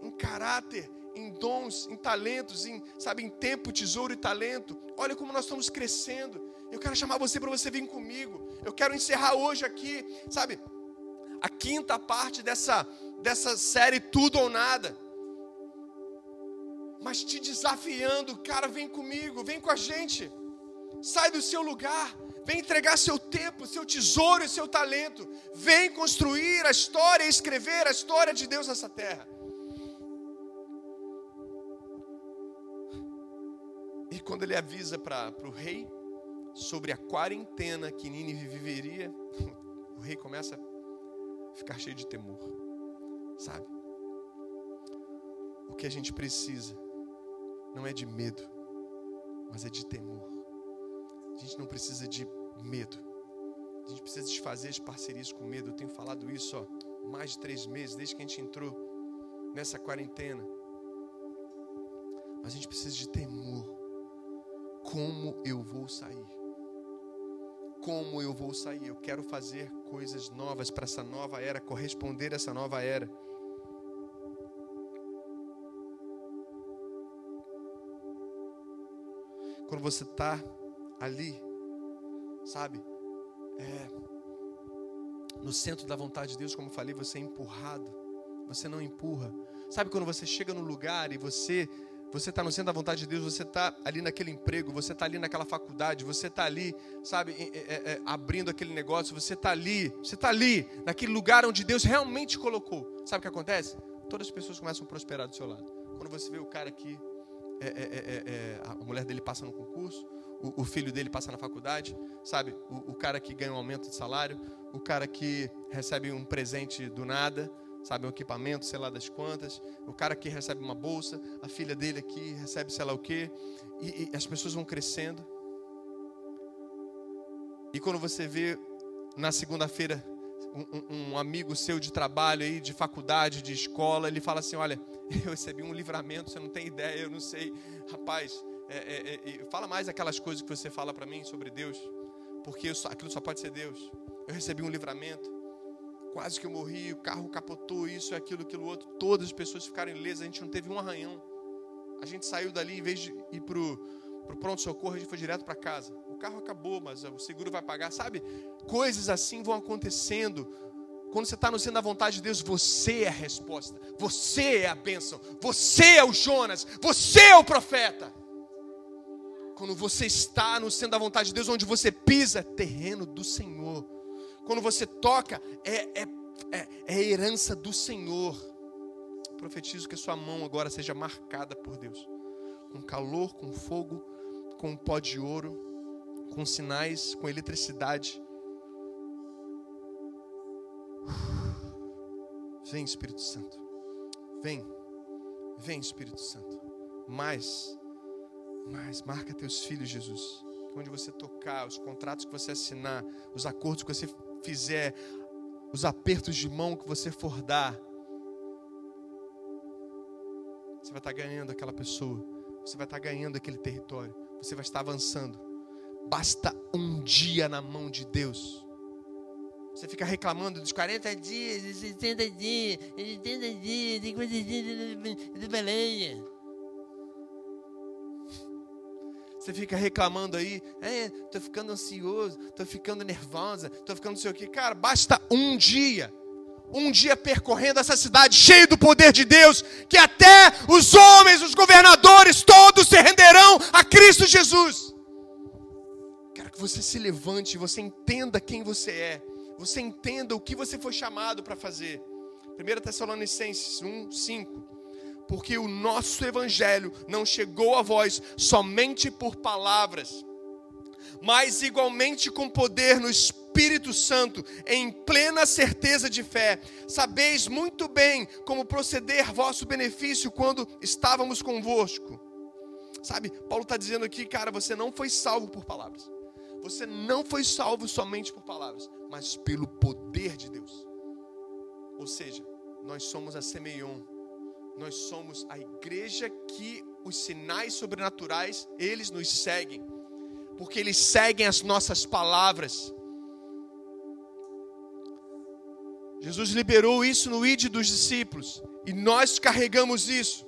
em caráter, em dons, em talentos, em, sabe, em tempo, tesouro e talento. Olha como nós estamos crescendo. Eu quero chamar você para você vir comigo. Eu quero encerrar hoje aqui, sabe? A quinta parte dessa, dessa série Tudo ou Nada. Mas te desafiando, cara, vem comigo, vem com a gente. Sai do seu lugar, vem entregar seu tempo, seu tesouro e seu talento. Vem construir a história e escrever a história de Deus nessa terra. E quando ele avisa para o rei sobre a quarentena que Nínive viveria, o rei começa a ficar cheio de temor, sabe? O que a gente precisa não é de medo, mas é de temor. A gente não precisa de medo. A gente precisa desfazer as parcerias com medo. Eu tenho falado isso ó, mais de três meses, desde que a gente entrou nessa quarentena. Mas a gente precisa de temor. Como eu vou sair? Como eu vou sair? Eu quero fazer coisas novas para essa nova era, corresponder a essa nova era. Quando você está ali, sabe, é, no centro da vontade de Deus, como falei, você é empurrado, você não empurra. Sabe quando você chega no lugar e você você está no centro da vontade de Deus, você está ali naquele emprego, você está ali naquela faculdade, você está ali, sabe, é, é, abrindo aquele negócio, você está ali, você está ali, naquele lugar onde Deus realmente colocou. Sabe o que acontece? Todas as pessoas começam a prosperar do seu lado. Quando você vê o cara aqui é é, é, é, a mulher dele passa no concurso, o, o, filho dele passa na faculdade, sabe? O, o, cara que ganha um aumento de salário, o cara que recebe um presente do nada, sabe? Um equipamento, sei lá das quantas, o cara que recebe uma bolsa, a filha dele aqui recebe sei lá o quê, e, e as pessoas vão crescendo. E quando você vê na segunda-feira um, um, amigo seu de trabalho aí, de faculdade, de escola, ele fala assim: Olha, eu recebi um livramento, você não tem ideia, eu não sei. Rapaz, é, é, é, fala mais aquelas coisas que você fala para mim sobre Deus, porque só, aquilo só pode ser Deus. Eu recebi um livramento, quase que eu morri, o carro capotou, isso, aquilo, aquilo outro. Todas as pessoas ficaram ilesas, a gente não teve um arranhão. A gente saiu dali, em vez de ir pro, pro pronto-socorro, a gente foi direto para casa. O carro acabou, mas o seguro vai pagar. Sabe? Coisas assim vão acontecendo quando você está no centro da vontade de Deus, você é a resposta, você é a bênção, você é o Jonas, você é o profeta. Quando você está no centro da vontade de Deus, onde você pisa, é terreno do Senhor. Quando você toca, é, é, é, é herança do Senhor. Profetizo que sua mão agora seja marcada por Deus, com calor, com fogo, com pó de ouro, com sinais, com eletricidade Vem, Espírito Santo. Vem. Vem, Espírito Santo. Mais. Mais. Marca teus filhos, Jesus. Onde você tocar, os contratos que você assinar, os acordos que você fizer, os apertos de mão que você for dar, você vai estar ganhando aquela pessoa. Você vai estar ganhando aquele território. Você vai estar avançando. Basta um dia na mão de Deus você fica reclamando dos 40 dias, 60 dias, 80 dias, 50 dias de baleia. Você fica reclamando aí, é, tô ficando ansioso, tô ficando nervosa, tô ficando não sei o que. Cara, basta um dia, um dia percorrendo essa cidade cheio do poder de Deus, que até os homens, os governadores, todos se renderão a Cristo Jesus. Quero que você se levante, você entenda quem você é você entenda o que você foi chamado para fazer. 1 Tessalonicenses 1, 5. Porque o nosso evangelho não chegou a vós somente por palavras, mas igualmente com poder no Espírito Santo, em plena certeza de fé. Sabeis muito bem como proceder vosso benefício quando estávamos convosco. Sabe, Paulo está dizendo aqui, cara, você não foi salvo por palavras. Você não foi salvo somente por palavras, mas pelo poder de Deus. Ou seja, nós somos a Semeion. Nós somos a igreja que os sinais sobrenaturais, eles nos seguem. Porque eles seguem as nossas palavras. Jesus liberou isso no id dos discípulos. E nós carregamos isso.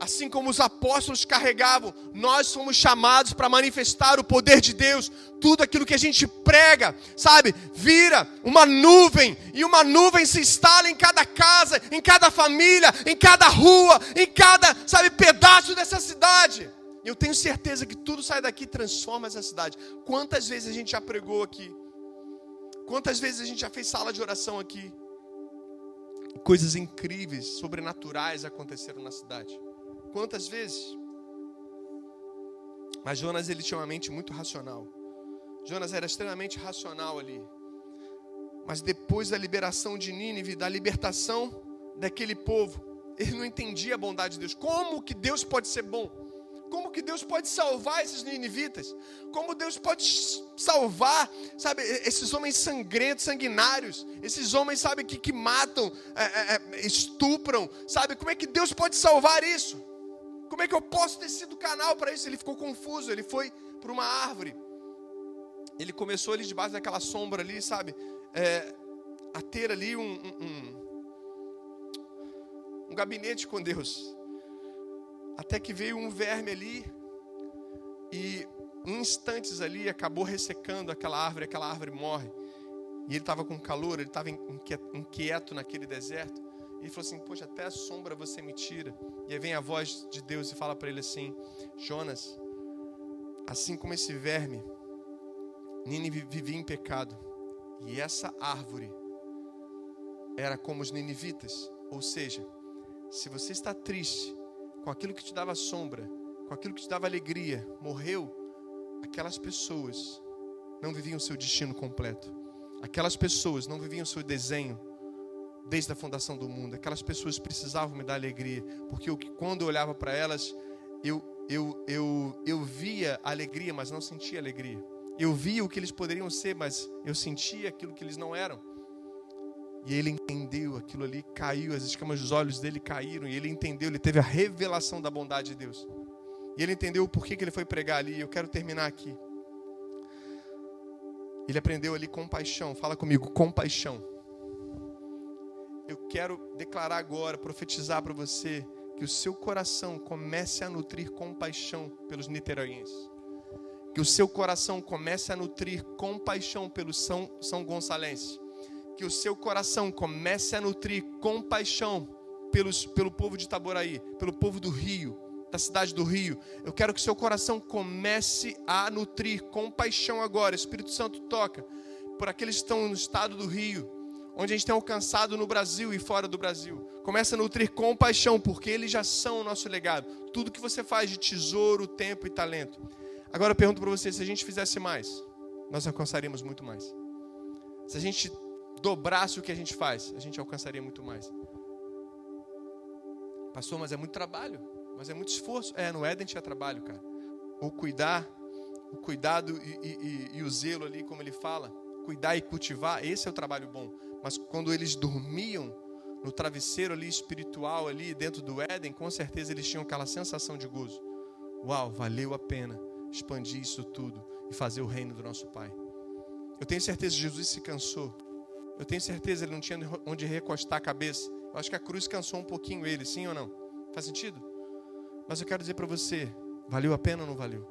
Assim como os apóstolos carregavam, nós somos chamados para manifestar o poder de Deus. Tudo aquilo que a gente prega, sabe, vira uma nuvem, e uma nuvem se instala em cada casa, em cada família, em cada rua, em cada, sabe, pedaço dessa cidade. Eu tenho certeza que tudo sai daqui e transforma essa cidade. Quantas vezes a gente já pregou aqui? Quantas vezes a gente já fez sala de oração aqui? Coisas incríveis, sobrenaturais aconteceram na cidade. Quantas vezes? Mas Jonas ele tinha uma mente muito racional. Jonas era extremamente racional ali. Mas depois da liberação de Nínive, da libertação daquele povo, ele não entendia a bondade de Deus. Como que Deus pode ser bom? Como que Deus pode salvar esses ninivitas? Como Deus pode salvar, sabe, esses homens sangrentos, sanguinários, esses homens, sabe, que, que matam, é, é, é estupram, sabe? Como é que Deus pode salvar isso? Como é que eu posso ter sido canal para isso? Ele ficou confuso, ele foi para uma árvore. Ele começou ali debaixo daquela sombra ali, sabe? É, a ter ali um, um, um, um gabinete com Deus. Até que veio um verme ali e em instantes ali acabou ressecando aquela árvore, aquela árvore morre. E ele estava com calor, ele estava inquieto naquele deserto. E ele falou assim: Poxa, até a sombra você me tira. E aí vem a voz de Deus e fala para ele assim: Jonas, assim como esse verme, Nínive vivia em pecado. E essa árvore era como os ninivitas. Ou seja, se você está triste com aquilo que te dava sombra, com aquilo que te dava alegria, morreu, aquelas pessoas não viviam o seu destino completo. Aquelas pessoas não viviam o seu desenho desde a fundação do mundo. Aquelas pessoas precisavam me dar alegria, porque eu, quando eu olhava para elas, eu, eu, eu, eu via alegria, mas não sentia alegria. Eu via o que eles poderiam ser, mas eu sentia aquilo que eles não eram. E ele entendeu aquilo ali, caiu, as escamas dos olhos dele caíram, e ele entendeu, ele teve a revelação da bondade de Deus. E ele entendeu o porquê que ele foi pregar ali. Eu quero terminar aqui. Ele aprendeu ali compaixão. Fala comigo, compaixão eu quero declarar agora, profetizar para você, que o seu coração comece a nutrir compaixão pelos niteroienses. Que o seu coração comece a nutrir compaixão pelos São, São. Que o seu coração comece a nutrir compaixão pelos, pelo povo de Itaboraí, pelo povo do Rio, da cidade do Rio. Eu quero que seu coração comece a nutrir compaixão agora. Espírito Santo toca por aqueles que estão no estado do Rio, onde a gente tem alcançado no Brasil e fora do Brasil. Começa a nutrir compaixão, porque eles já são o nosso legado. Tudo que você faz de tesouro, tempo e talento. Agora eu pergunto para você: se a gente fizesse mais, nós alcançaríamos muito mais. Se a gente dobrasse o que a gente faz, a gente alcançaria muito mais. Pastor, mas é muito trabalho, mas é muito esforço. É, no Éden tinha trabalho, cara. O cuidar, o cuidado e, e, e o zelo ali, como ele fala, cuidar e cultivar, esse é o trabalho bom. Mas quando eles dormiam no travesseiro ali espiritual ali dentro do Éden, com certeza eles tinham aquela sensação de gozo. Uau, valeu a pena expandir isso tudo e fazer o reino do nosso Pai. Eu tenho certeza que Jesus se cansou. Eu tenho certeza ele não tinha onde recostar a cabeça. Eu acho que a cruz cansou um pouquinho ele, sim ou não? Faz sentido? Mas eu quero dizer para você, valeu a pena ou não valeu?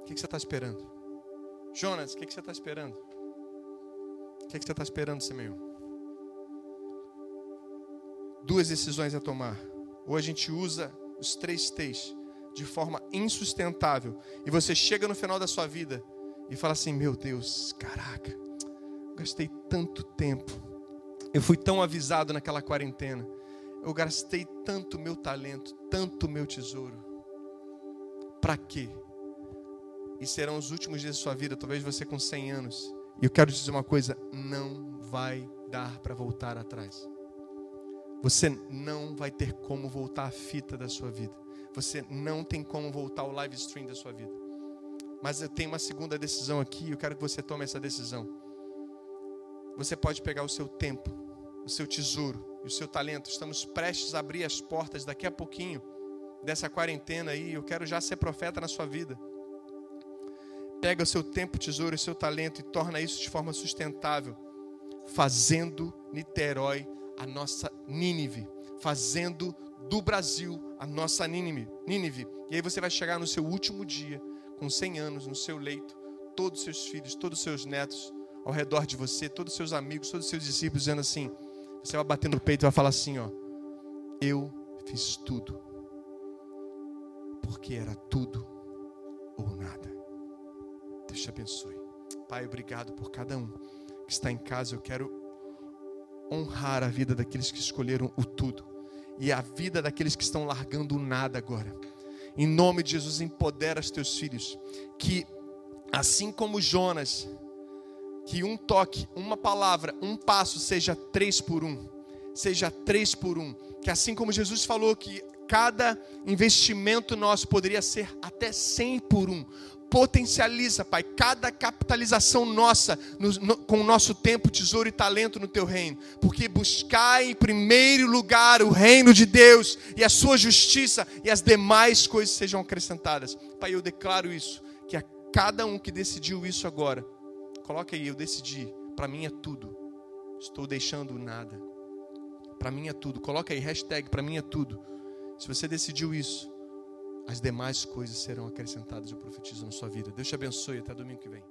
O que, você está esperando? Jonas, o que você está esperando? O que, é que você está esperando, Simeão? Duas decisões a tomar. Ou a gente usa os três T's de forma insustentável. E você chega no final da sua vida e fala assim: Meu Deus, caraca, gastei tanto tempo. Eu fui tão avisado naquela quarentena. Eu gastei tanto meu talento, tanto meu tesouro. Para quê? E serão os últimos dias da sua vida, talvez você com 100 anos. E eu quero dizer uma coisa: não vai dar para voltar atrás. Você não vai ter como voltar a fita da sua vida. Você não tem como voltar o live stream da sua vida. Mas eu tenho uma segunda decisão aqui, eu quero que você tome essa decisão. Você pode pegar o seu tempo, o seu tesouro e o seu talento. Estamos prestes a abrir as portas daqui a pouquinho dessa quarentena aí. Eu quero já ser profeta na sua vida. Pega o seu tempo, tesouro e seu talento e torna isso de forma sustentável, fazendo Niterói a nossa Nínive, fazendo do Brasil, a nossa Nínive. Nínive. E aí você vai chegar no seu último dia, com 100 anos, no seu leito, todos os seus filhos, todos os seus netos ao redor de você, todos os seus amigos, todos os seus discípulos, dizendo assim: você vai bater no peito e vai falar assim: ó, eu fiz tudo, porque era tudo ou nada. Te abençoe. Pai, obrigado por cada um que está em casa. Eu quero honrar a vida daqueles que escolheram o tudo e a vida daqueles que estão largando o nada agora. Em nome de Jesus, empodera os teus filhos que, assim como Jonas, que um toque, uma palavra, um passo seja três por um, seja três por um. Que assim como Jesus falou que cada investimento nosso poderia ser até cem por um potencializa, Pai, cada capitalização nossa no, no, com o nosso tempo, tesouro e talento no teu reino, porque buscar em primeiro lugar o reino de Deus e a sua justiça e as demais coisas sejam acrescentadas. Pai, eu declaro isso, que a cada um que decidiu isso agora, coloca aí, eu decidi, para mim é tudo, estou deixando nada, para mim é tudo, coloca aí, hashtag, para mim é tudo. Se você decidiu isso, as demais coisas serão acrescentadas, eu profetizo na sua vida. Deus te abençoe, até domingo que vem.